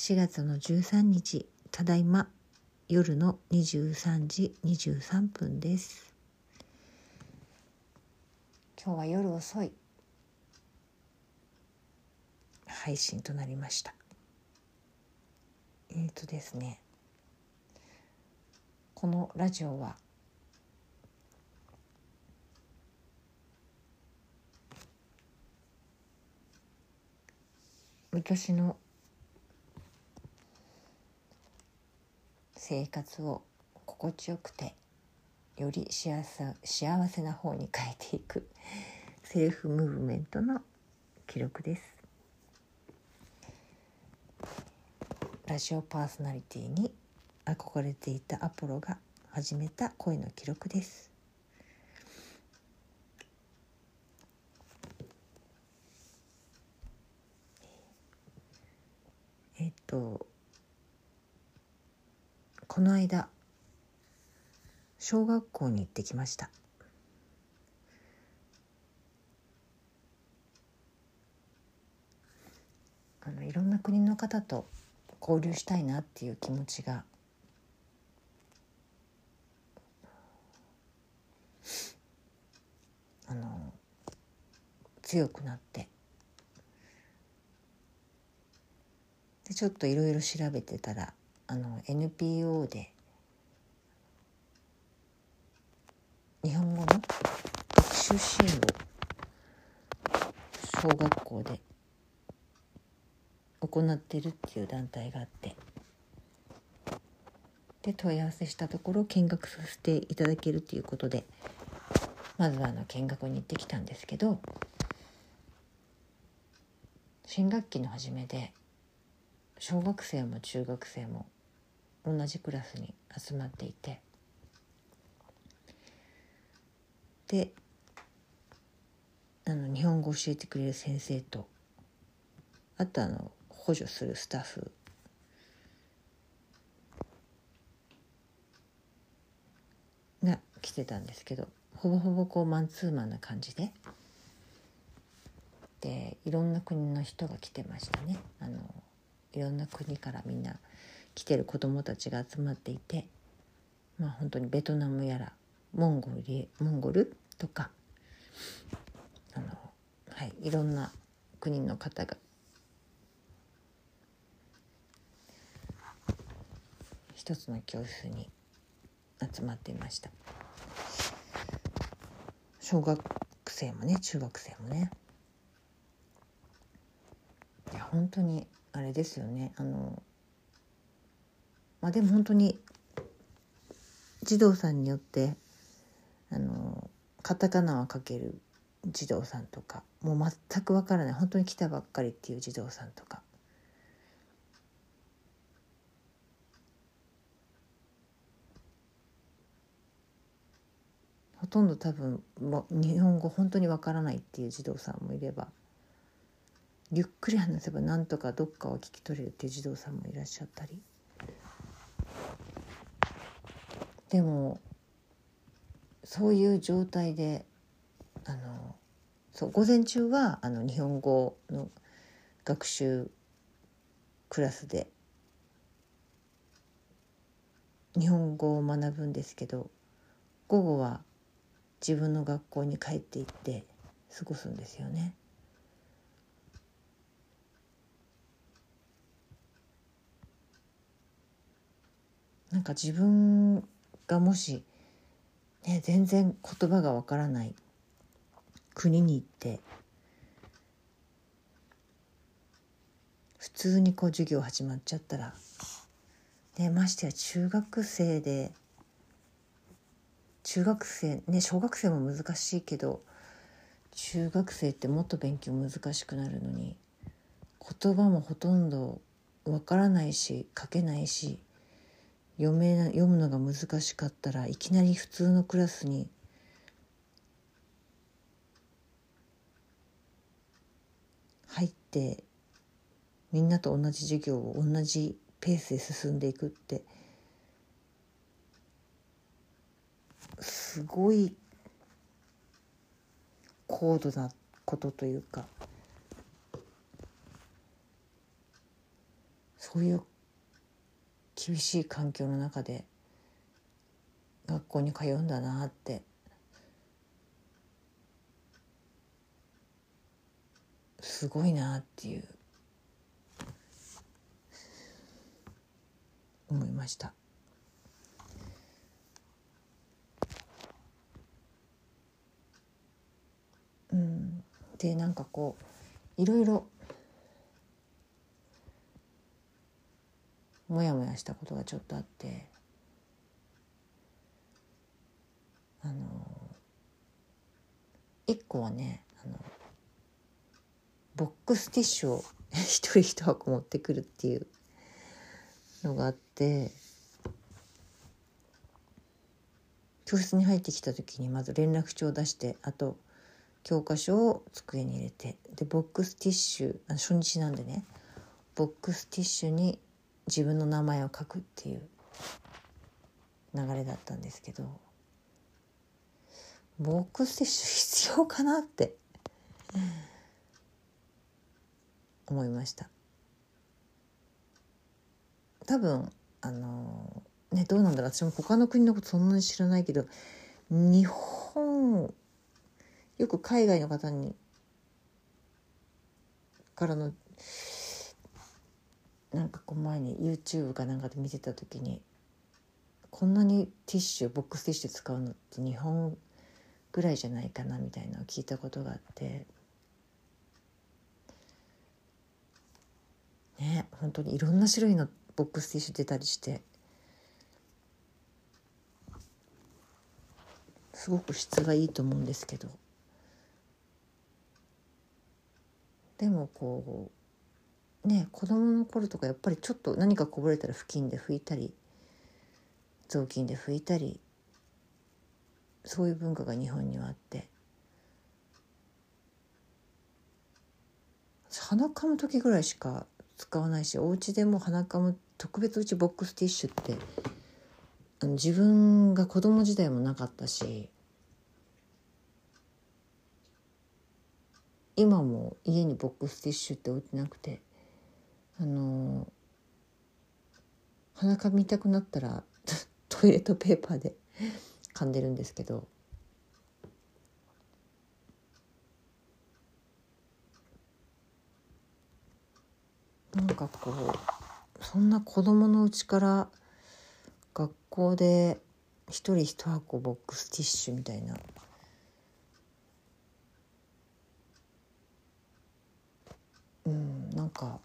4月の13日ただいま夜の23時23分です。今日は夜遅い。配信となりました。えっ、ー、とですねこのラジオは私の生活を心地よくてより幸せ幸せな方に変えていく。セルフムーブメントの記録です。ラジオパーソナリティに憧れていたアポロが始めた声の記録です。えっとこの間小学校に行ってきました。あのいろんな国の方と交流したいなっていう気持ちがあの強くなって。でちょっといろいろ調べてたらあの NPO で日本語の学習支援を小学校で行ってるっていう団体があってで問い合わせしたところ見学させていただけるということでまずはあの見学に行ってきたんですけど新学期の初めで小学生も中学生も同じクラスに集まっていて。であの日本語を教えてくれる先生とあとあの補助するスタッフ。が来てたんですけどほぼほぼこうマンツーマンな感じで。でいろんな国の人が来てましたね。あのいろんな国からみんな来てる子どもたちが集まっていてまあ本当にベトナムやらモンゴルモンゴルとかあの、はい、いろんな国の方が一つの教室に集まっていました。小学生もね中学生もね。いや本当にあれですよね。あのまあでも本当に児童さんによってあのカタカナを書ける児童さんとかもう全くわからない。本当に来たばっかりっていう児童さんとか。ほとんど多分も日本語本当にわからないっていう児童さんもいればゆっくり話せばなんとかどっかを聞き取れるっていう児童さんもいらっしゃったり。でもそういう状態であのそう午前中はあの日本語の学習クラスで日本語を学ぶんですけど午後は自分の学校に帰っていって過ごすんですよね。なんか自分がもし、ね、全然言葉がわからない国に行って普通にこう授業始まっちゃったら、ね、ましてや中学生で中学生ね小学生も難しいけど中学生ってもっと勉強難しくなるのに言葉もほとんどわからないし書けないし読め読むのが難しかったらいきなり普通のクラスに入ってみんなと同じ授業を同じペースで進んでいくってすごい高度なことというかそういう厳しい環境の中で学校に通うんだなって。すごいなっていう。思いました。うん、でなんかこういろいろモヤモヤしたことがちょっとあってあの一個はねあのボックスティッシュを 一人一箱持ってくるっていうのがあって教室に入ってきた時にまず連絡帳を出してあと教科書を机に入れてでボックスティッシュあ初日なんでねボックスティッシュに自分の名前を書くっていう流れだったんですけどボックスティッシュ必要かなって思いました。多分あのねどうなんだろう。私も他の国のことそんなに知らないけど日本よく海外の方にからのなんかこう前に YouTube かなんかで見てた時にこんなにティッシュボックスティッシュ使うのって日本ぐらいじゃないかなみたいなのを聞いたことがあってね本当にいろんな種類のボックスティッシュ出たりしてすごく質がいいと思うんですけどでもこうね子供の頃とかやっぱりちょっと何かこぼれたら布巾で拭いたり雑巾で拭いたりそういう文化が日本にはあって。鼻かむ時ぐらいしか使わないしお家でも鼻かむ特別うちボックスティッシュってあの自分が子供時代もなかったし今も家にボックスティッシュって置いてなくてあの鼻かみたくなったら トイレットペーパーで かんでるんですけど。なんかこうそんな子供のうちから学校で一人一箱ボックスティッシュみたいな。うんなんかか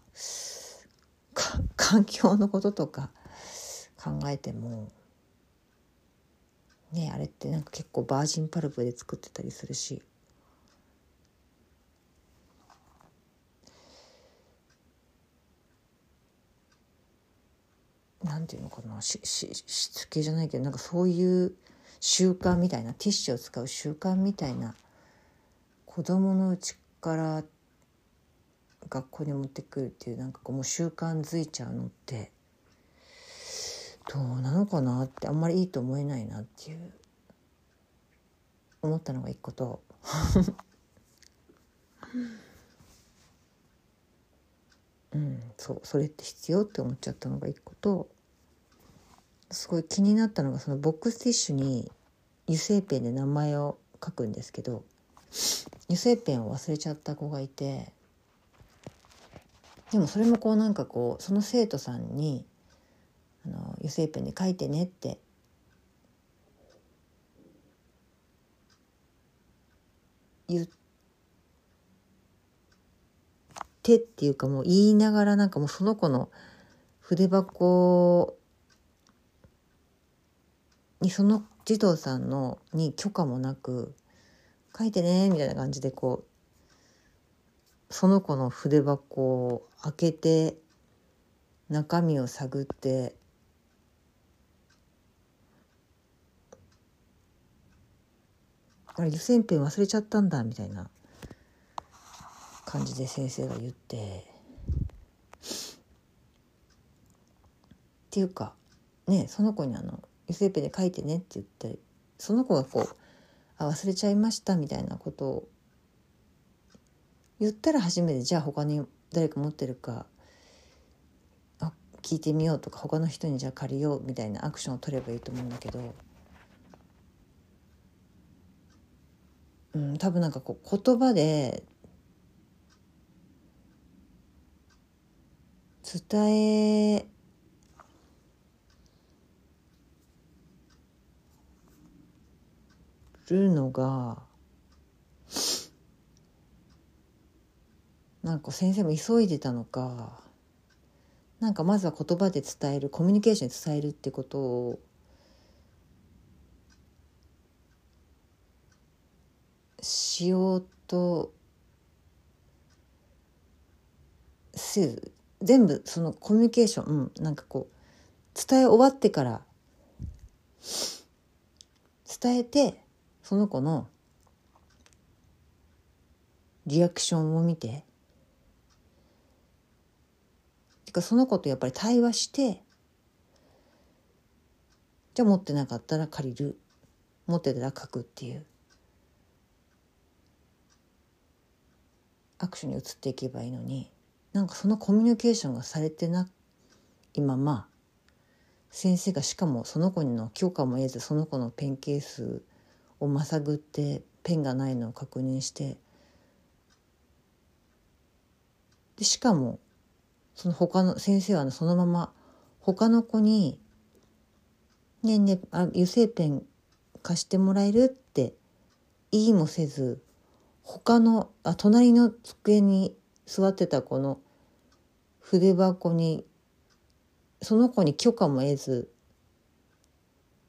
環境のこととか考えてもねあれってなんか結構バージンパルプで作ってたりするし。なんていうのかなしししつけじゃないけどなんかそういう習慣みたいなティッシュを使う習慣みたいな子供のうちから学校に持ってくるっていうなんかこうもう習慣づいちゃうのってどうなのかなってあんまりいいと思えないなっていう思ったのが一個と。うんそうそれって必要って思っちゃったのが一個とすごい気になったのがそのボックスティッシュに油性ペンで名前を書くんですけど油性ペンを忘れちゃった子がいてでもそれもこうなんかこうその生徒さんにあの油性ペンで書いてねって。言ってっていうかもう言いながらなんかもうその子の筆箱にその児童さんのに許可もなく書いてねみたいな感じでこうその子の筆箱を開けて中身を探ってあれ油性ペン忘れちゃったんだみたいな感じで先生が言って。っていうかねその子にあの油性ペンで書いてねって言ってその子がこう「あ忘れちゃいました」みたいなことを言ったら初めてじゃあ他に誰か持ってるか聞いてみようとか他の人にじゃあ借りようみたいなアクションを取ればいいと思うんだけど、うん、多分なんかこう言葉で伝えるのがなんか先生も急いでたのかなんかまずは言葉で伝えるコミュニケーションで伝えるってことをしようとせず全部そのコミュニケーション、うん、なんかこう伝え終わってから伝えてその子のリアクションを見ててかその子とやっぱり対話してじゃあ持ってなかったら借りる。持ってたら書くっていう。アクションに移っていけばいいのになんかそのコミュニケーションがされてな今まあ先生がしかもその子の許可も得ずその子のペンケースをまさぐってペンがないのを確認してでしかもその他の先生はそのまま他の子に「ねねあ油性ペン貸してもらえる?」って言いもせず他のあ隣の机に座ってた子の筆箱にその子に許可も得ず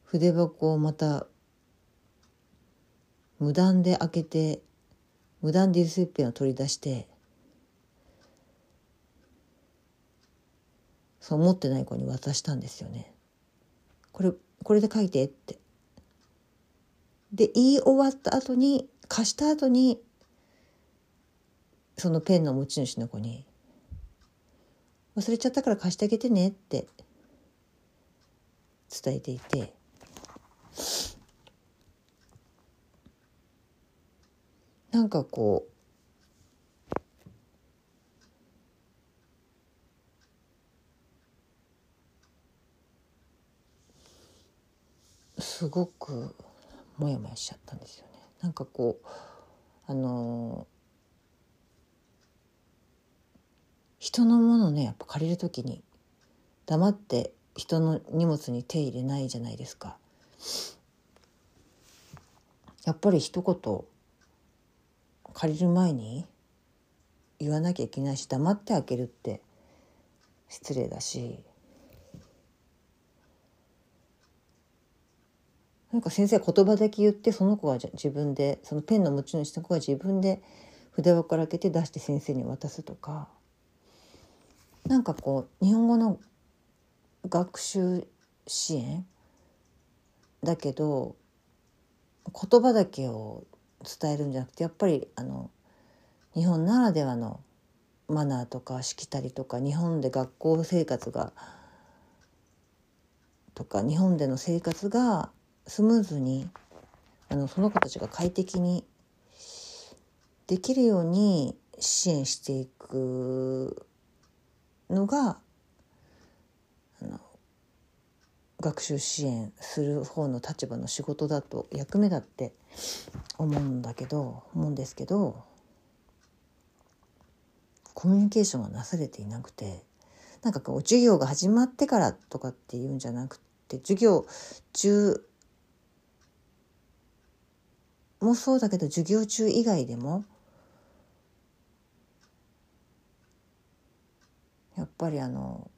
筆箱をまた無断で開けて無断で油性ペンを取り出してそう持ってない子に渡したんですよね。これこれで書いてって。で言い終わった後に貸した後にそのペンの持ち主の子に「忘れちゃったから貸してあげてね」って伝えていて。なんかこうすごくモヤモヤしちゃったんですよね。なんかこうあの人のものねやっぱ借りる時に黙って人の荷物に手入れないじゃないですか。やっぱり一言借りる前に言わなきゃいけないし黙って開けるって失礼だしなんか先生言葉だけ言ってその子が自分でそのペンの持ち主の子が自分で筆箱から開けて出して先生に渡すとか。なんかこう日本語の学習支援？だけど言葉だけを伝えるんじゃなくてやっぱりあの日本ならではのマナーとかしきたりとか日本で学校生活がとか日本での生活がスムーズにあのその子たちが快適にできるように支援していくのがあの学習支援する方の立場の仕事だと役目だって思うんだけど思うんですけどコミュニケーションがなされていなくてなんかこう授業が始まってからとかっていうんじゃなくて授業中もそうだけど授業中以外でもやっぱりあの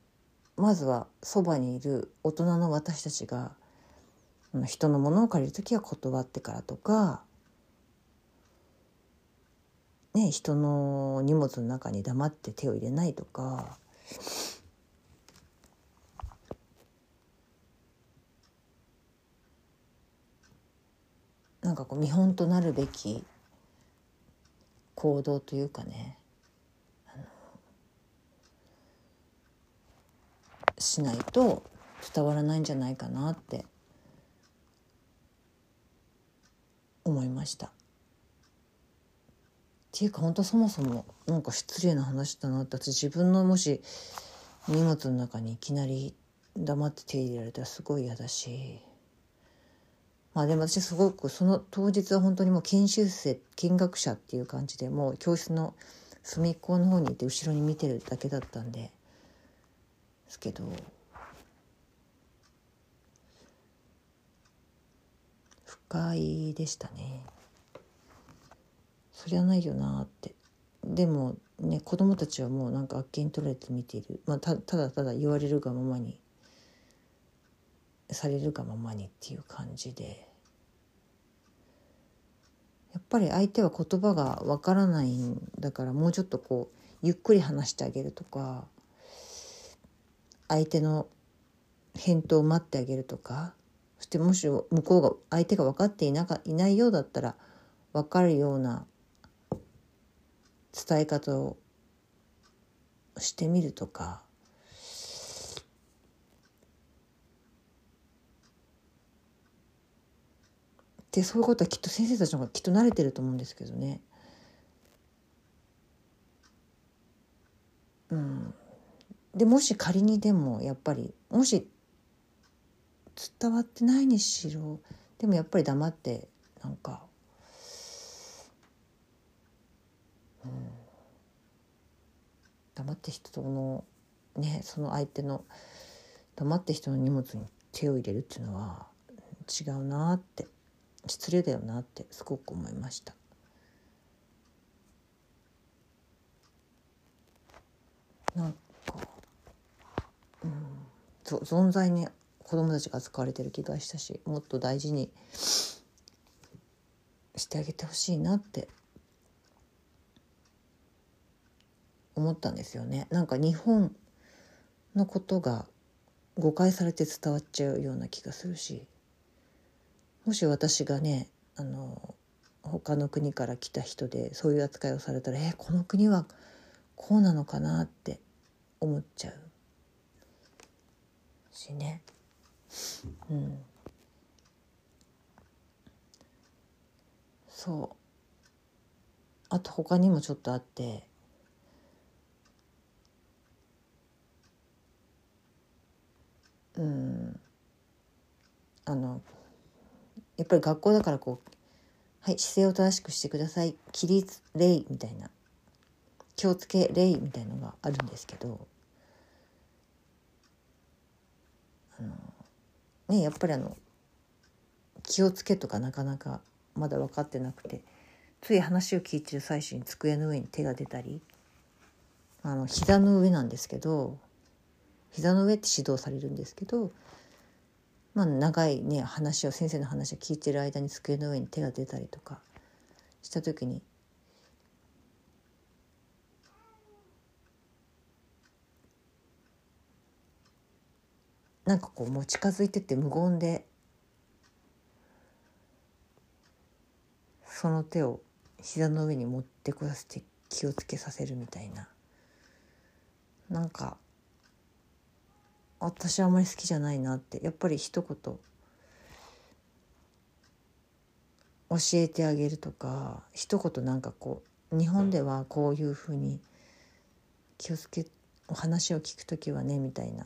まずはそばにいる大人の私たちが人のものを借りる時は断ってからとか、ね、人の荷物の中に黙って手を入れないとか。なんかこう見本となるべき行動というかねしないと伝わらないんじゃないかなって思いました。っていうか本当そもそもなんか失礼な話だなって私自分のもし荷物の中にいきなり黙って手入れられたらすごい嫌だしまあでも私すごくその当日は本当にもう研修生見学者っていう感じでもう教室の隅っこの方にいて後ろに見てるだけだったんですけど。不快でしたね。そりゃないよなって。でもね子供たちはもうなんかあっけに取れて見ている、まあ、たただただ言われるがままにされるがままにっていう感じで。やっぱり相手は言葉がわからないんだからもうちょっとこうゆっくり話してあげるとか相手の返答を待ってあげるとかそしてもし向こうが相手が分かっていなかいないようだったら分かるような伝え方をしてみるとかでそういうことはきっと先生たちの方がきっと慣れてると思うんですけどね。うん、でもし仮にでもやっぱりもし伝わってないにしろでもやっぱり黙ってなんか、うん、黙って人のねその相手の黙って人の荷物に手を入れるっていうのは違うなって。失礼だよなってすごく思いました。なんか、うん、存在に子供たちが扱われてる気がしたしもっと大事にしてあげてほしいなって思ったんですよね。なんか日本のことが誤解されて伝わっちゃうような気がするしもし私がねあの他の国から来た人でそういう扱いをされたらえこの国はこうなのかなって思っちゃう。しね。うん、そう。あと他にもちょっとあってうん。あのやっぱり学校だからこう「はい姿勢を正しくしてください。起立礼」みたいな「気をつけ礼」みたいのがあるんですけど。あのねやっぱりあの気をつけとかなかなかまだ分かってなくてつい話を聞いてる最初に机の上に手が出たりあの膝の上なんですけど膝の上って指導されるんですけど、まあ、長いね話を先生の話を聞いてる間に机の上に手が出たりとかした時になんかこうもう近づいてって無言でその手を膝の上に持ってこさせて気をつけさせるみたいな。なんか私はあまり好きじゃないなってやっぱり一言。教えてあげるとか一言なんかこう日本ではこういうふうに気をつけお話を聞く時はねみたいな。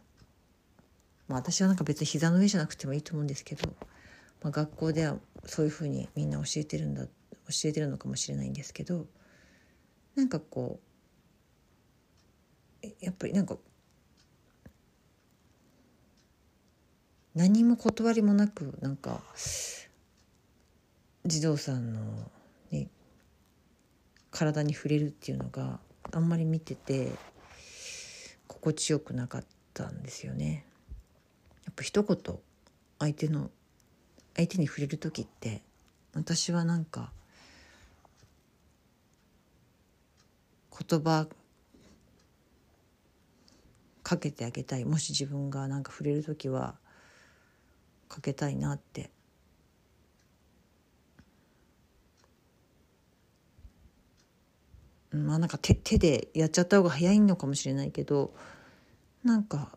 まあ、私はなんか別に膝の上じゃなくてもいいと思うんですけど、まあ、学校ではそういうふうにみんな教えてるんだ教えてるのかもしれないんですけどなんかこうやっぱりなんか何も断りもなくなんか児童さんの、ね、体に触れるっていうのがあんまり見てて心地よくなかったんですよね。やっぱ一言相手の相手に触れる時って私はなんか言葉かけてあげたいもし自分がなんか触れる時はかけたいなってまあなんか手手でやっちゃった方が早いのかもしれないけどなんか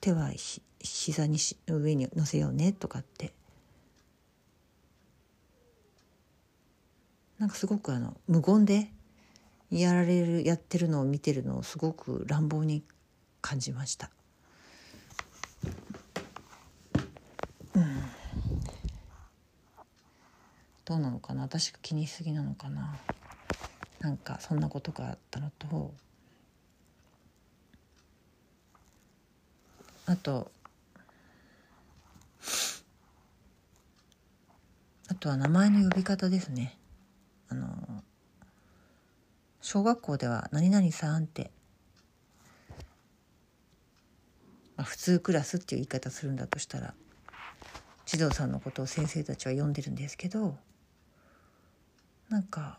手はひ膝にし上に乗せようねとかってなんかすごくあの無言でやられるやってるのを見てるのをすごく乱暴に感じました。うん、どうなのかな？私が気にしすぎなのかな？なんかそんなことがあったのとあとあとは名前の呼び方ですね。あの小学校では「何々さん」って、まあ、普通クラスっていう言い方するんだとしたら児童さんのことを先生たちは呼んでるんですけどなんか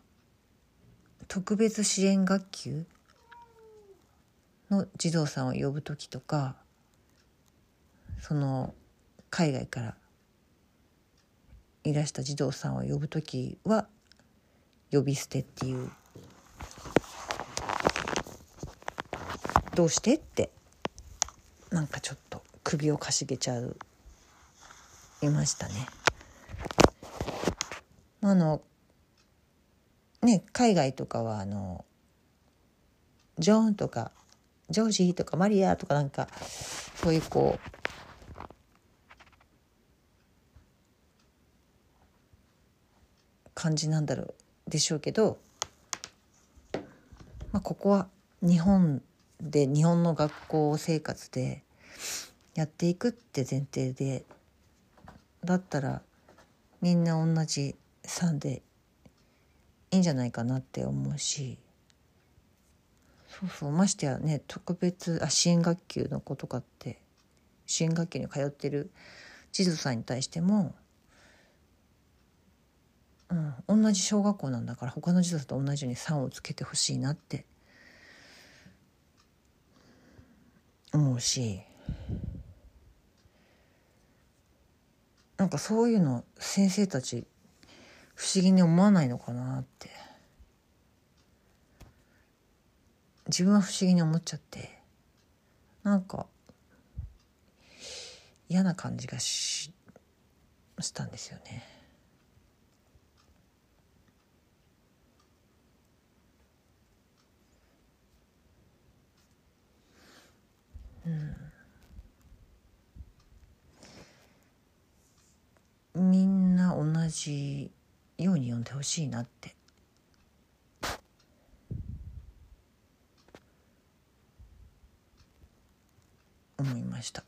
特別支援学級？の児童さんを呼ぶ時とかその海外からいらした児童さんを呼ぶ時は呼び捨てっていう。どうしてってなんかちょっと首をかしげちゃう。いましたね。あのね海外とかはあのジョーンとかジョージーとかマリアとかなんかそういうこう感じなんだろうでしょうけど、まあ、ここは日本で日本の学校生活でやっていくって前提でだったらみんな同じ3でいいんじゃないかなって思うし。そうそう。ましてやね特別あ支援学級の子とかって支援学級に通ってる児童さんに対しても、うん、同じ小学校なんだから他の児童さんと同じように3をつけてほしいなって思うし。なんかそういうの先生たち不思議に思わないのかなって。自分は不思議に思っちゃって。なんか嫌な感じがししたんですよね。うん、みんな同じように読んでほしいなって。思いました。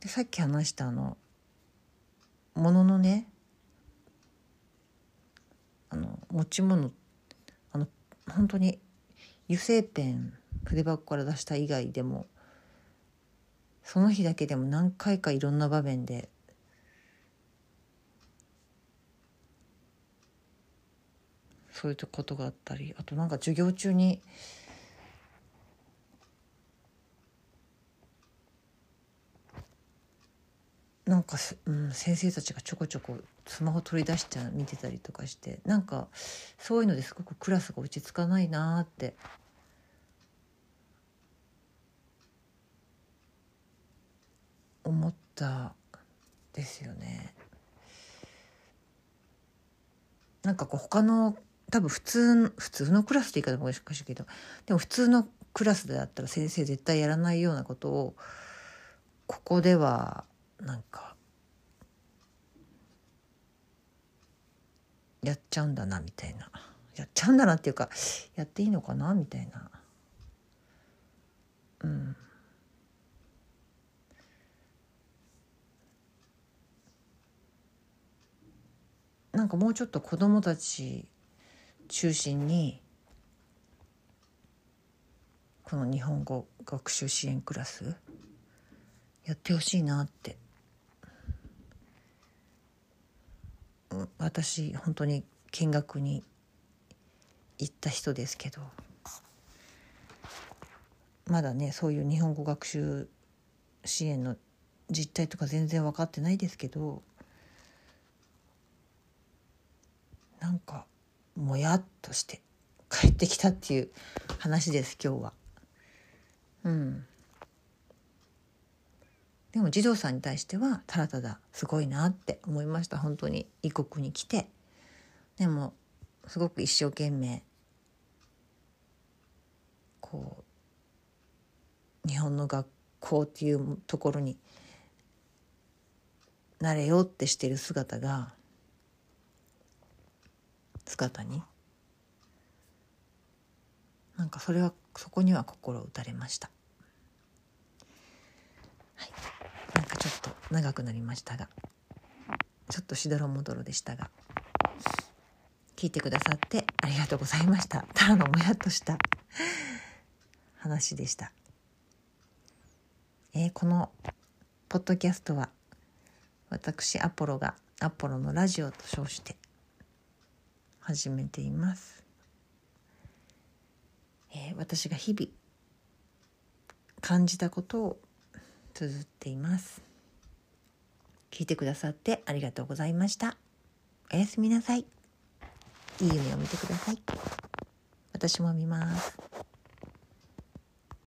でさっき話したあのもののねあの持ち物あの本当に油性ペン筆箱から出した以外でもその日だけでも何回かいろんな場面でそういうことがあったりあとなんか授業中になんか、うん、先生たちがちょこちょこスマホ取り出して見てたりとかしてなんかそういうのですごくクラスが落ち着かないなって思ったですよね。なんかこう他の多分普通普通のクラスって言い方もしかしいけどでも普通のクラスであったら先生絶対やらないようなことをここではなんかやっちゃうんだなみたいな。やっちゃうんだなっていうかやっていいのかなみたいな。うん。なんかもうちょっと子どもたち中心にこの日本語学習支援クラスやってほしいなって。私本当に見学に行った人ですけどまだねそういう日本語学習支援の実態とか全然分かってないですけどなんかもやっとして帰ってきたっていう話です今日は。うん。でも児童さんに対してはただただすごいなって思いました本当に異国に来てでもすごく一生懸命こう日本の学校っていうところになれようってしてる姿が姿に。なんかそれはそこには心打たれました。はい。なんかちょっと長くなりましたが。ちょっとしどろもどろでしたが。聞いてくださってありがとうございました。ただのもやっとした。話でした、えー、このポッドキャストは私アポロがアポロのラジオと称して始めています、えー、私が日々感じたことを綴っています。聞いてくださってありがとうございました。おやすみなさい。いい夢を見てください。私も見ます。